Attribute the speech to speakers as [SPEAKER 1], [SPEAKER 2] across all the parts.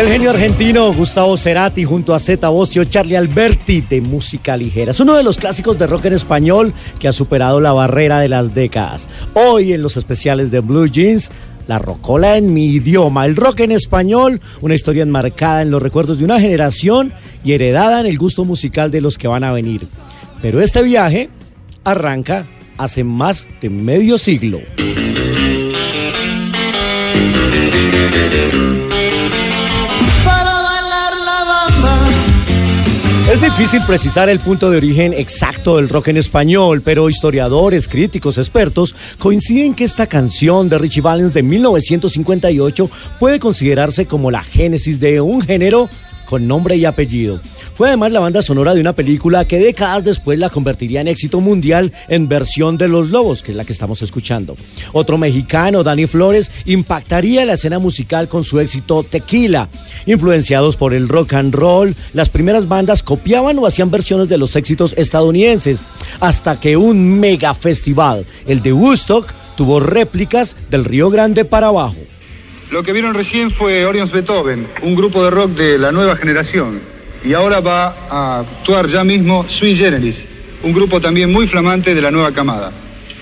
[SPEAKER 1] El genio argentino Gustavo Cerati junto a Zeta Bosio, Charlie Alberti de música ligera. Es uno de los clásicos de rock en español que ha superado la barrera de las décadas. Hoy en los especiales de Blue Jeans, la rocola en mi idioma, el rock en español, una historia enmarcada en los recuerdos de una generación y heredada en el gusto musical de los que van a venir. Pero este viaje arranca hace más de medio siglo. Es difícil precisar el punto de origen exacto del rock en español, pero historiadores, críticos, expertos coinciden que esta canción de Richie Valens de 1958 puede considerarse como la génesis de un género con nombre y apellido. Fue además la banda sonora de una película que décadas después la convertiría en éxito mundial en versión de Los Lobos, que es la que estamos escuchando. Otro mexicano, Dani Flores, impactaría la escena musical con su éxito Tequila. Influenciados por el rock and roll, las primeras bandas copiaban o hacían versiones de los éxitos estadounidenses, hasta que un mega festival, el de Woodstock, tuvo réplicas del Río Grande para abajo.
[SPEAKER 2] Lo que vieron recién fue Orions Beethoven, un grupo de rock de la nueva generación. Y ahora va a actuar ya mismo Sui Generis, un grupo también muy flamante de la nueva camada.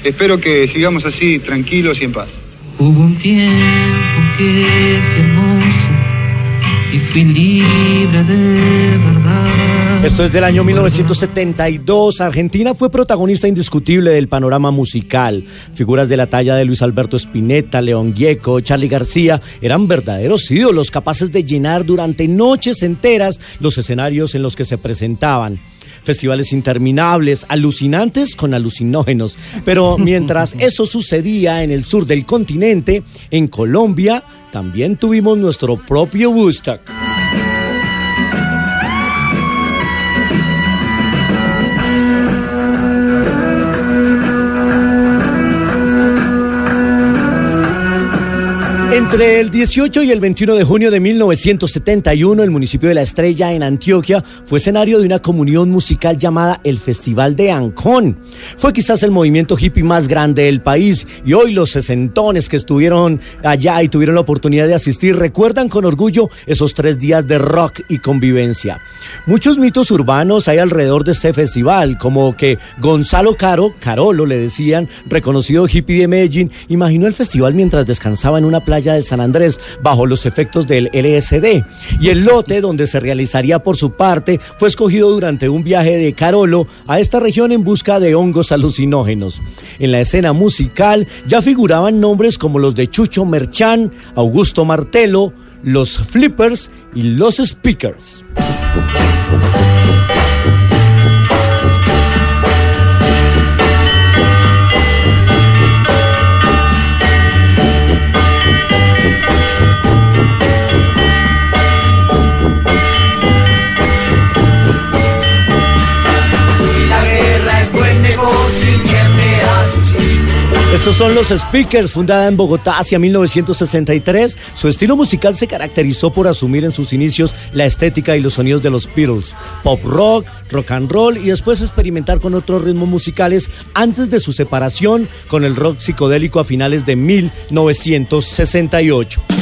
[SPEAKER 2] Espero que sigamos así, tranquilos y en paz.
[SPEAKER 3] Hubo un tiempo que fui hermoso y fui libre de verdad.
[SPEAKER 1] Esto es del año 1972. Argentina fue protagonista indiscutible del panorama musical. Figuras de la talla de Luis Alberto Spinetta, León Gieco, Charlie García eran verdaderos ídolos capaces de llenar durante noches enteras los escenarios en los que se presentaban. Festivales interminables, alucinantes con alucinógenos. Pero mientras eso sucedía en el sur del continente, en Colombia, también tuvimos nuestro propio Woodstock. Entre el 18 y el 21 de junio de 1971, el municipio de La Estrella en Antioquia fue escenario de una comunión musical llamada el Festival de Ancón. Fue quizás el movimiento hippie más grande del país y hoy los sesentones que estuvieron allá y tuvieron la oportunidad de asistir recuerdan con orgullo esos tres días de rock y convivencia. Muchos mitos urbanos hay alrededor de este festival, como que Gonzalo Caro, Carolo le decían, reconocido hippie de Medellín, imaginó el festival mientras descansaba en una playa de San Andrés bajo los efectos del LSD. Y el lote donde se realizaría por su parte fue escogido durante un viaje de Carolo a esta región en busca de hongos alucinógenos. En la escena musical ya figuraban nombres como los de Chucho Merchán, Augusto Martelo, los Flippers y los Speakers. Estos son los Speakers, fundada en Bogotá hacia 1963. Su estilo musical se caracterizó por asumir en sus inicios la estética y los sonidos de los Beatles, pop rock, rock and roll y después experimentar con otros ritmos musicales antes de su separación con el rock psicodélico a finales de 1968.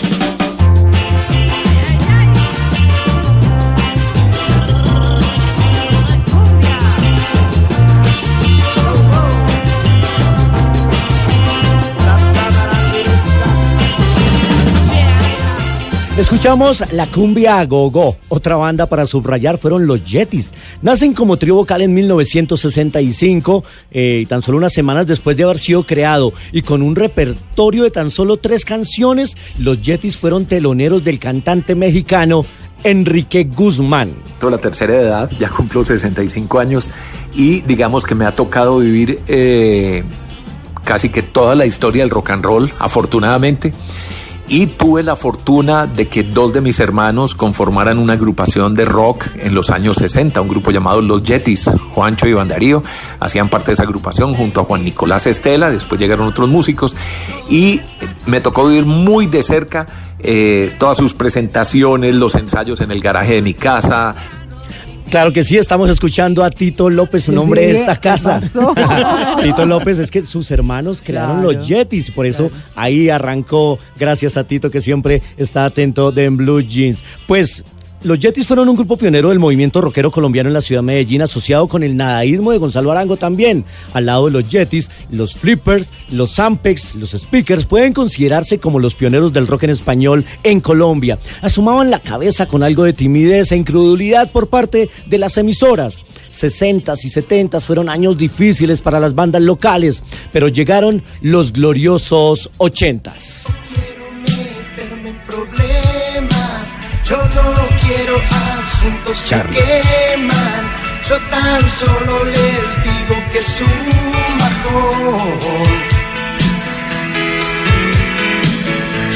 [SPEAKER 1] Escuchamos la cumbia gogo. Otra banda para subrayar fueron los Yetis. Nacen como trío vocal en 1965, eh, tan solo unas semanas después de haber sido creado. Y con un repertorio de tan solo tres canciones, los Yetis fueron teloneros del cantante mexicano Enrique Guzmán.
[SPEAKER 4] La tercera edad, ya cumplo 65 años y digamos que me ha tocado vivir eh, casi que toda la historia del rock and roll, afortunadamente. Y tuve la fortuna de que dos de mis hermanos conformaran una agrupación de rock en los años 60, un grupo llamado Los Yetis. Juancho y Iván Darío hacían parte de esa agrupación junto a Juan Nicolás Estela, después llegaron otros músicos y me tocó vivir muy de cerca eh, todas sus presentaciones, los ensayos en el garaje de mi casa,
[SPEAKER 1] Claro que sí, estamos escuchando a Tito López, un hombre de esta casa. Tito López es que sus hermanos crearon
[SPEAKER 5] Claro.
[SPEAKER 1] los Yetis, por eso ahí arrancó, gracias a Tito que siempre está atento de en Blue Jeans. Pues los Yetis fueron un grupo pionero del movimiento rockero colombiano en la ciudad de Medellín, asociado con el nadaísmo de Gonzalo Arango también. Al lado de los Yetis, los Flippers, los Ampex, los Speakers pueden considerarse como los pioneros del rock en español en Colombia. Asumaban la cabeza con algo de timidez e incredulidad por parte de las emisoras. 60s y 70s fueron años difíciles para las bandas locales, pero llegaron los gloriosos 80s.
[SPEAKER 6] meterme en problemas. Yo no quiero asuntos
[SPEAKER 1] Charlie.
[SPEAKER 6] que queman. Yo tan solo les digo que es un bajón.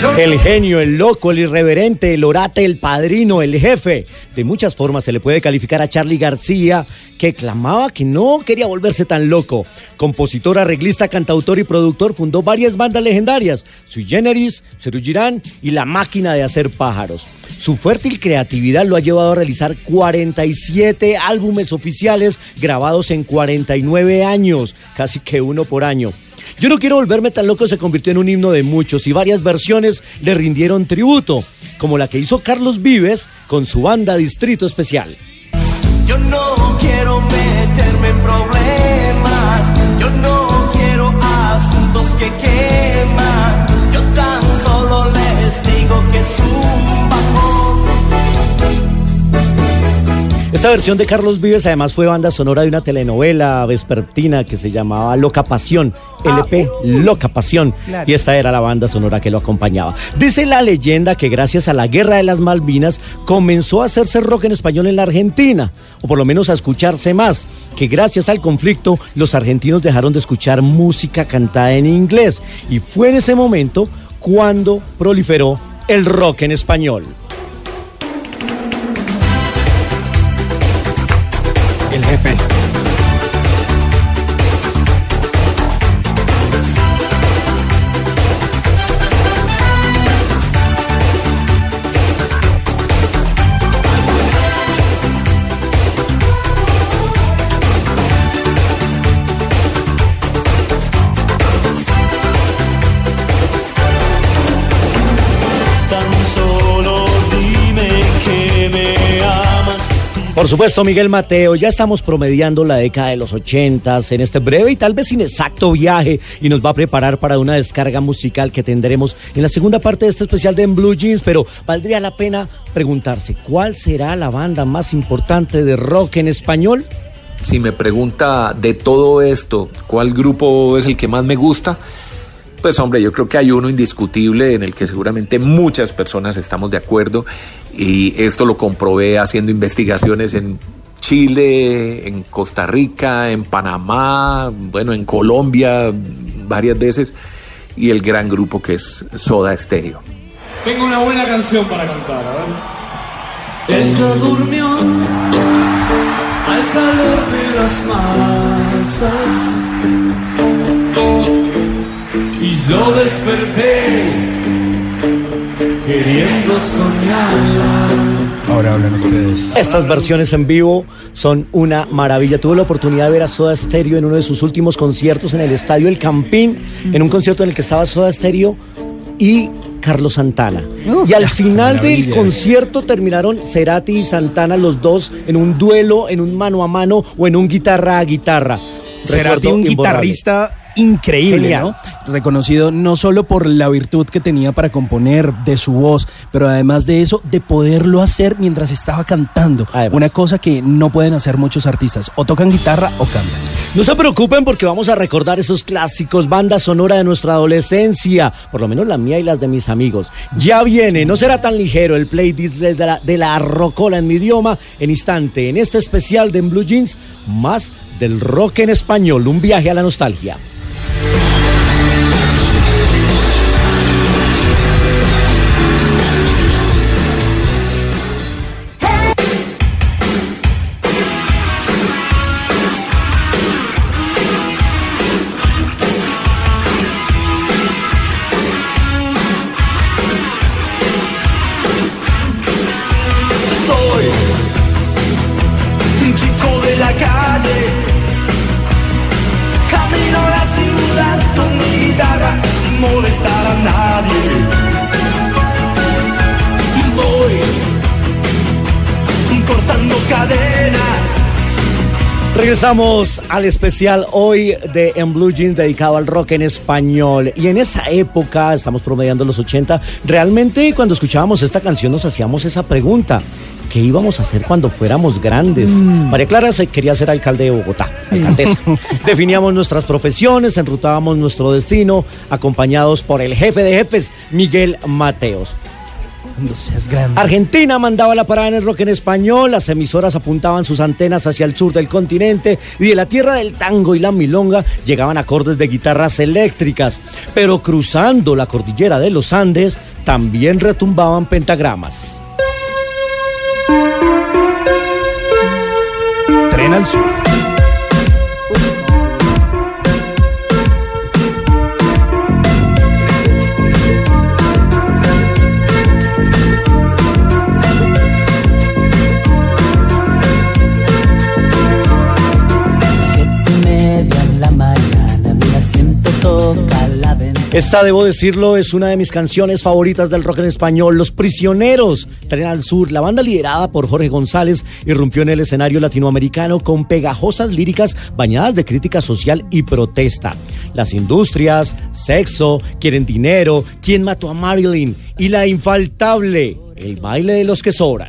[SPEAKER 1] El genio, el loco, el irreverente, el orate, el padrino, el jefe. De muchas formas se le puede calificar a Charlie García, que clamaba que no quería volverse tan loco. Compositor, arreglista, cantautor y productor, fundó varias bandas legendarias, Sui Generis, Girán y La Máquina de Hacer Pájaros. Su fértil creatividad lo ha llevado a realizar 47 álbumes oficiales grabados en 49 años, casi que uno por año. Yo no quiero volverme tan loco se convirtió en un himno de muchos y varias versiones le rindieron tributo, como la que hizo Carlos Vives con su banda Distrito Especial.
[SPEAKER 6] Yo no quiero meterme en problemas. Yo no quiero asuntos que queman. Yo tan solo les digo que es
[SPEAKER 1] Esta versión de Carlos Vives además fue banda sonora de una telenovela vespertina que se llamaba Loca Pasión, LP Loca Pasión,
[SPEAKER 5] Claro.
[SPEAKER 1] y esta era la banda sonora que lo acompañaba. Dice la leyenda que gracias a la Guerra de las Malvinas comenzó a hacerse rock en español en la Argentina, o por lo menos a escucharse más, que gracias al conflicto los argentinos dejaron de escuchar música cantada en inglés, y fue en ese momento cuando proliferó el rock en español. Supuesto, Miguel Mateo, ya estamos promediando la década de los ochentas en este breve y tal vez inexacto viaje y nos va a preparar para una descarga musical que tendremos en la segunda parte de este especial de Blue Jeans, pero valdría la pena preguntarse, ¿cuál será la banda más importante de rock en español?
[SPEAKER 4] Si me pregunta de todo esto, ¿cuál grupo es el que más me gusta? Pues hombre, yo creo que hay uno indiscutible en el que seguramente muchas personas estamos de acuerdo y esto lo comprobé haciendo investigaciones en Chile, en Costa Rica, en Panamá, bueno, en Colombia varias veces y el gran grupo que es Soda Stereo.
[SPEAKER 7] Tengo una buena canción para cantar, a ver.
[SPEAKER 6] Ella durmió al calor de las masas.
[SPEAKER 7] Y yo desperté queriendo soñar.
[SPEAKER 8] Ahora hablan ustedes.
[SPEAKER 1] Estas versiones en vivo son una maravilla. Tuve la oportunidad de ver a Soda Stereo en uno de sus últimos conciertos en el Estadio El Campín, en un concierto en el que estaba Soda Stereo y Carlos Santana.
[SPEAKER 5] Uf,
[SPEAKER 1] y al final del concierto terminaron Cerati y Santana los dos en un duelo, en un mano a mano o en un guitarra a guitarra.
[SPEAKER 8] Cerati, un
[SPEAKER 1] imborrable.
[SPEAKER 8] guitarrista increíble,
[SPEAKER 1] Genial.
[SPEAKER 8] ¿no? Reconocido no solo por la virtud que tenía para componer de su voz, pero además de eso, de poderlo hacer mientras estaba cantando.
[SPEAKER 1] Además.
[SPEAKER 8] Una cosa que no pueden hacer muchos artistas. O tocan guitarra o cantan.
[SPEAKER 1] No se preocupen porque vamos a recordar esos clásicos, banda sonora de nuestra adolescencia, por lo menos la mía y las de mis amigos. Ya viene, no será tan ligero el playlist de la, de la rocola en mi idioma en instante, en este especial de En Blue Jeans, más del rock en español, un viaje a la nostalgia. Regresamos al especial hoy de En Blue Jeans dedicado al rock en español. Y en esa época, estamos promediando los 80, realmente cuando escuchábamos esta canción nos hacíamos esa pregunta. ¿Qué íbamos a hacer cuando fuéramos grandes? María Clara se quería ser alcalde de Bogotá, alcaldesa. Definíamos nuestras profesiones, enrutábamos nuestro destino, acompañados por el jefe de jefes, Miguel Mateos.
[SPEAKER 8] Cuando seas grande.
[SPEAKER 1] Argentina mandaba la parada en el rock en español, las emisoras apuntaban sus antenas hacia el sur del continente y de la tierra del tango y la milonga llegaban acordes de guitarras eléctricas, pero cruzando la cordillera de los Andes también retumbaban pentagramas.
[SPEAKER 8] Tren al sur.
[SPEAKER 1] Esta, debo decirlo, es una de mis canciones favoritas del rock en español, Los Prisioneros, Tren al Sur. La banda liderada por Jorge González irrumpió en el escenario latinoamericano con pegajosas líricas bañadas de crítica social y protesta. Las industrias, sexo, quieren dinero, quién mató a Marilyn y la infaltable, el baile de los que sobran.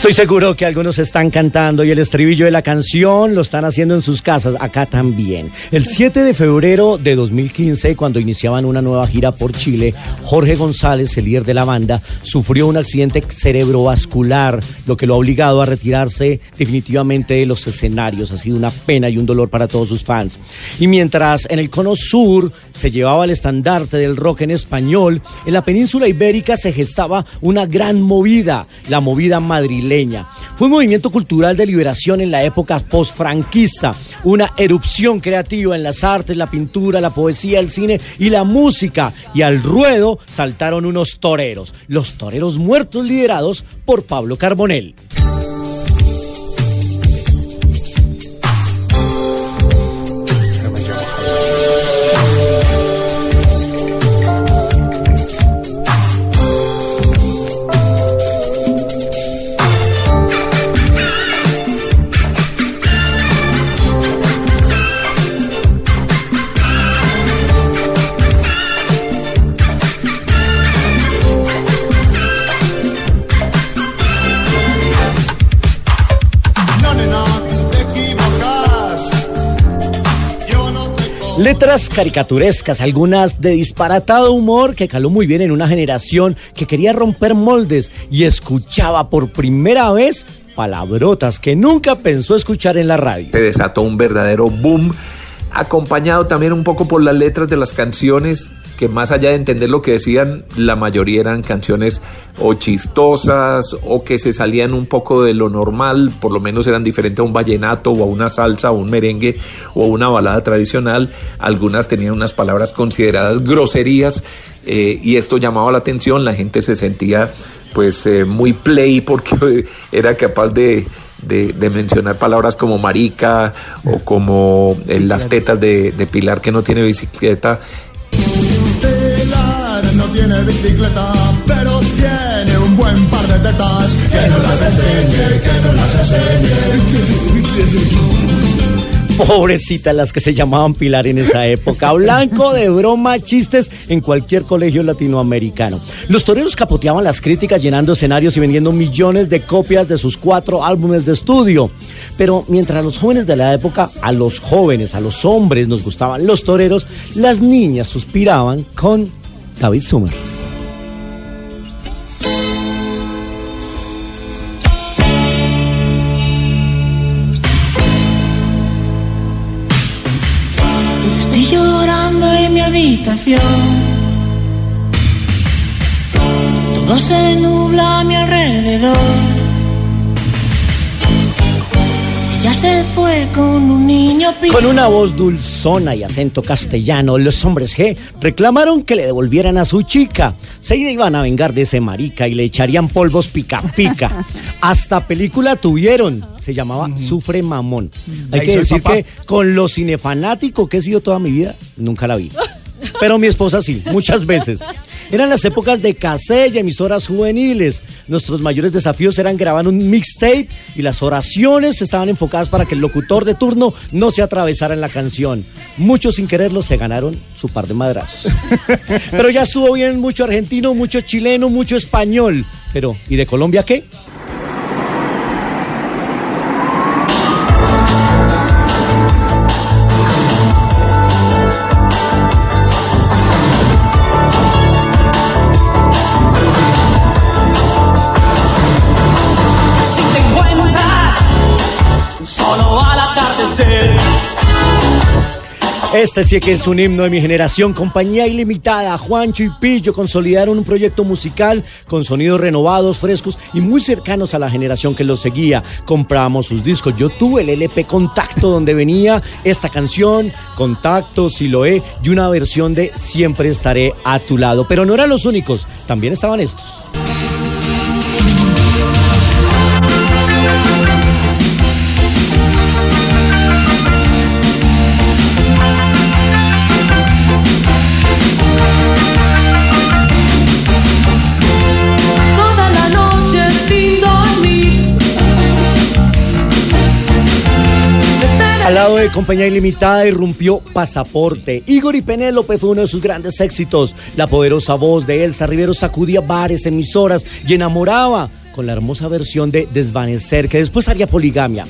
[SPEAKER 1] Estoy seguro que algunos están cantando y el estribillo de la canción lo están haciendo en sus casas, acá también. El 7 de febrero de 2015, cuando iniciaban una nueva gira por Chile, Jorge González, el líder de la banda, sufrió un accidente cerebrovascular, lo que lo ha obligado a retirarse definitivamente de los escenarios. Ha sido una pena y un dolor para todos sus fans. Y mientras en el cono sur se llevaba el estandarte del rock en español, en la península ibérica se gestaba una gran movida, la movida madrileña. Fue un movimiento cultural de liberación en la época postfranquista, una erupción creativa en las artes, la pintura, la poesía, el cine y la música. Y al ruedo saltaron unos toreros, los toreros muertos liderados por Pablo Carbonell. Caricaturescas, algunas de disparatado humor que caló muy bien en una generación que quería romper moldes y escuchaba por primera vez palabrotas que nunca pensó escuchar en la radio.
[SPEAKER 4] se desató un verdadero boom, acompañado también un poco por las letras de las canciones que más allá de entender lo que decían, la mayoría eran canciones o chistosas o que se salían un poco de lo normal, por lo menos eran diferentes a un vallenato o a una salsa o un merengue o a una balada tradicional. Algunas tenían unas palabras consideradas groserías eh, y esto llamaba la atención, la gente se sentía pues eh, muy play porque era capaz de, de, de mencionar palabras como marica o como eh, las tetas de, de Pilar que no tiene bicicleta
[SPEAKER 6] bicicleta, pero tiene un buen par de tetas. Que no las enseñe, que no las enseñe.
[SPEAKER 1] Pobrecitas las que se llamaban Pilar en esa época. Blanco de broma, chistes en cualquier colegio latinoamericano. Los toreros capoteaban las críticas llenando escenarios y vendiendo millones de copias de sus cuatro álbumes de estudio. Pero mientras a los jóvenes de la época, a los jóvenes, a los hombres nos gustaban los toreros, las niñas suspiraban con David Summers.
[SPEAKER 5] Estoy llorando en mi habitación. Todo se nubla se fue con un niño pi-
[SPEAKER 1] Con una voz dulzona y acento castellano, los hombres G reclamaron que le devolvieran a su chica. Se iban a vengar de ese marica y le echarían polvos pica pica. Hasta película tuvieron. Se llamaba Sufre Mamón. Hay
[SPEAKER 8] Ahí
[SPEAKER 1] que decir que con lo cinefanático que he sido toda mi vida, nunca la vi. Pero mi esposa sí, muchas veces. Eran las épocas de cassette y emisoras juveniles. Nuestros mayores desafíos eran grabar un mixtape y las oraciones estaban enfocadas para que el locutor de turno no se atravesara en la canción. Muchos sin quererlo se ganaron su par de madrazos. Pero ya estuvo bien mucho argentino, mucho chileno, mucho español. Pero, ¿y de Colombia qué? Este sí que es un himno de mi generación, compañía ilimitada. Juancho y Pillo consolidaron un proyecto musical con sonidos renovados, frescos y muy cercanos a la generación que los seguía. Compramos sus discos. Yo tuve el LP Contacto donde venía esta canción, Contacto, Siloé y una versión de Siempre estaré a tu lado. Pero no eran los únicos, también estaban estos. Al lado de Compañía Ilimitada irrumpió Pasaporte. Igor y Penélope fue uno de sus grandes éxitos. La poderosa voz de Elsa Rivero sacudía bares, emisoras y enamoraba con la hermosa versión de Desvanecer, que después haría Poligamia.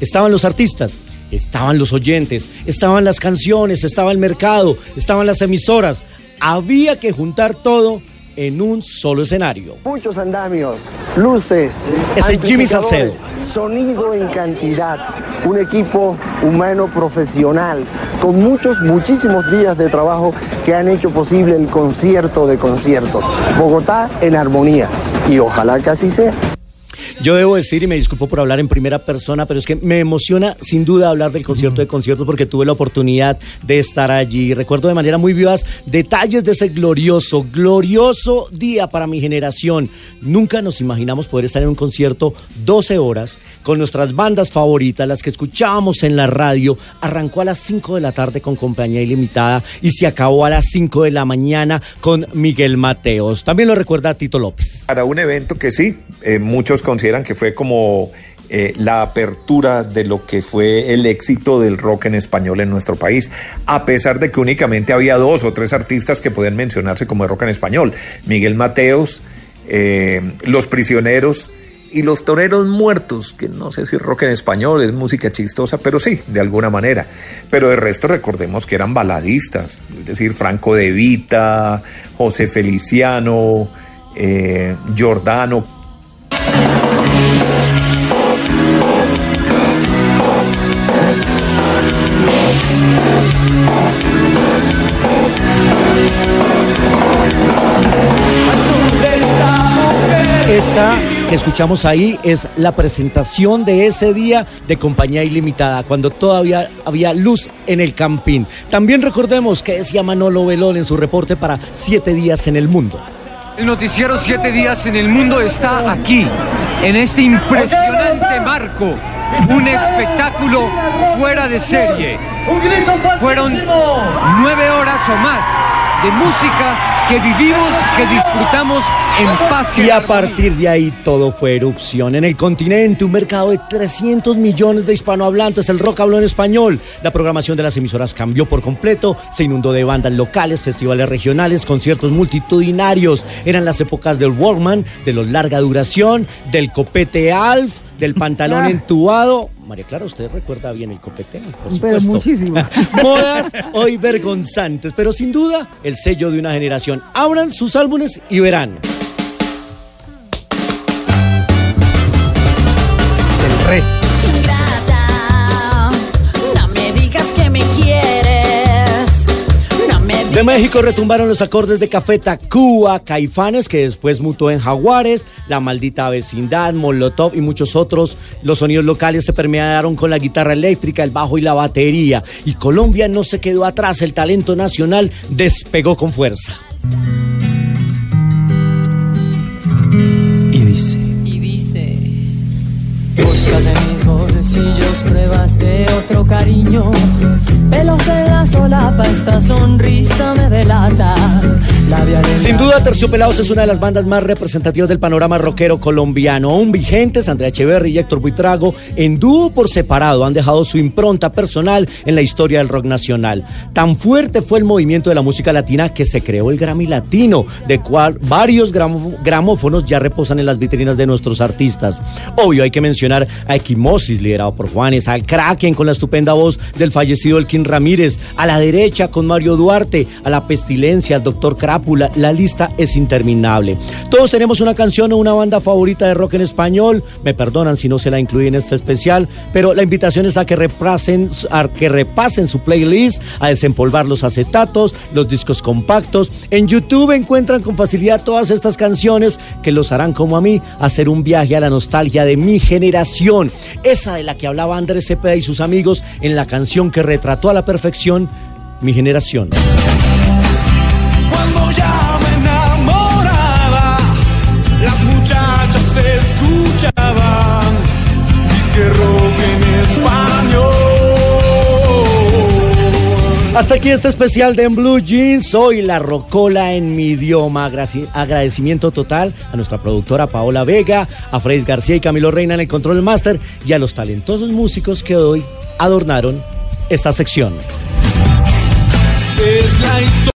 [SPEAKER 1] Estaban los artistas, estaban los oyentes, estaban las canciones, estaba el mercado, estaban las emisoras. Había que juntar todo en un solo escenario.
[SPEAKER 9] Muchos andamios, luces,
[SPEAKER 1] es Jimmy Salcedo.
[SPEAKER 9] sonido en cantidad, un equipo humano profesional con muchos, muchísimos días de trabajo que han hecho posible el concierto de conciertos. Bogotá en armonía y ojalá que así sea.
[SPEAKER 1] Yo debo decir, y me disculpo por hablar en primera persona, pero es que me emociona sin duda hablar del concierto de conciertos porque tuve la oportunidad de estar allí. Recuerdo de manera muy vivaz detalles de ese glorioso, glorioso día para mi generación. Nunca nos imaginamos poder estar en un concierto 12 horas con nuestras bandas favoritas, las que escuchábamos en la radio. Arrancó a las 5 de la tarde con Compañía Ilimitada y se acabó a las 5 de la mañana con Miguel Mateos. También lo recuerda Tito López.
[SPEAKER 4] Para un evento que sí, eh, muchos consideran que fue como eh, la apertura de lo que fue el éxito del rock en español en nuestro país, a pesar de que únicamente había dos o tres artistas que podían mencionarse como de rock en español, Miguel Mateos, eh, Los Prisioneros y Los Toreros Muertos, que no sé si rock en español es música chistosa, pero sí, de alguna manera. Pero de resto recordemos que eran baladistas, es decir, Franco De Vita, José Feliciano, eh, Giordano,
[SPEAKER 1] que escuchamos ahí es la presentación de ese día de Compañía Ilimitada, cuando todavía había luz en el campín. También recordemos que decía Manolo Belón en su reporte para Siete Días en el Mundo.
[SPEAKER 10] El noticiero Siete Días en el Mundo está aquí, en este impresionante marco. Un espectáculo fuera de serie. Fueron nueve horas o más de música que vivimos, que disfrutamos en paz.
[SPEAKER 1] Y a partir de ahí todo fue erupción. En el continente, un mercado de 300 millones de hispanohablantes, el rock habló en español. La programación de las emisoras cambió por completo, se inundó de bandas locales, festivales regionales, conciertos multitudinarios. Eran las épocas del Walkman, de los larga duración, del copete Alf, del pantalón entubado. María Clara, usted recuerda bien el copete, por
[SPEAKER 11] Pero
[SPEAKER 1] supuesto.
[SPEAKER 11] muchísimo.
[SPEAKER 1] Modas hoy vergonzantes, pero sin duda el sello de una generación. Abran sus álbumes y verán. De México retumbaron los acordes de Café Tacuba, Caifanes, que después mutó en Jaguares, La Maldita Vecindad, Molotov y muchos otros. Los sonidos locales se permearon con la guitarra eléctrica, el bajo y la batería. Y Colombia no se quedó atrás, el talento nacional despegó con fuerza.
[SPEAKER 3] Bolsillos pruebas de otro cariño. Pelos en la solapa, esta sonrisa me delata
[SPEAKER 1] Sin duda, Terciopelados es una de las bandas más representativas del panorama rockero colombiano. Aún vigentes, Andrea Echeverry y Héctor Buitrago, en dúo por separado, han dejado su impronta personal en la historia del rock nacional. Tan fuerte fue el movimiento de la música latina que se creó el Grammy Latino, de cual varios gramófonos ya reposan en las vitrinas de nuestros artistas. Obvio, hay que mencionar a Equimosis, liderado por Juanes, al Kraken con la estupenda voz del fallecido Elkin Ramírez, a la derecha con Mario Duarte, a la Pestilencia, al Doctor La lista es interminable. Todos tenemos una canción o una banda favorita de rock en español, me perdonan si no se la incluí en este especial, pero la invitación es a que repasen, a que repasen su playlist, a desempolvar los acetatos, los discos compactos. En YouTube encuentran con facilidad todas estas canciones que los harán como a mí hacer un viaje a la nostalgia de mi generación, esa de la que hablaba Andrés Cepeda y sus amigos en la canción que retrató a la perfección mi generación. Aquí este especial de En Blue Jeans. Soy la Rocola en mi idioma. Agradecimiento total a nuestra productora Paola Vega, a Freis García y Camilo Reina en el Control Master y a los talentosos músicos que hoy adornaron esta sección.
[SPEAKER 6] Es la historia.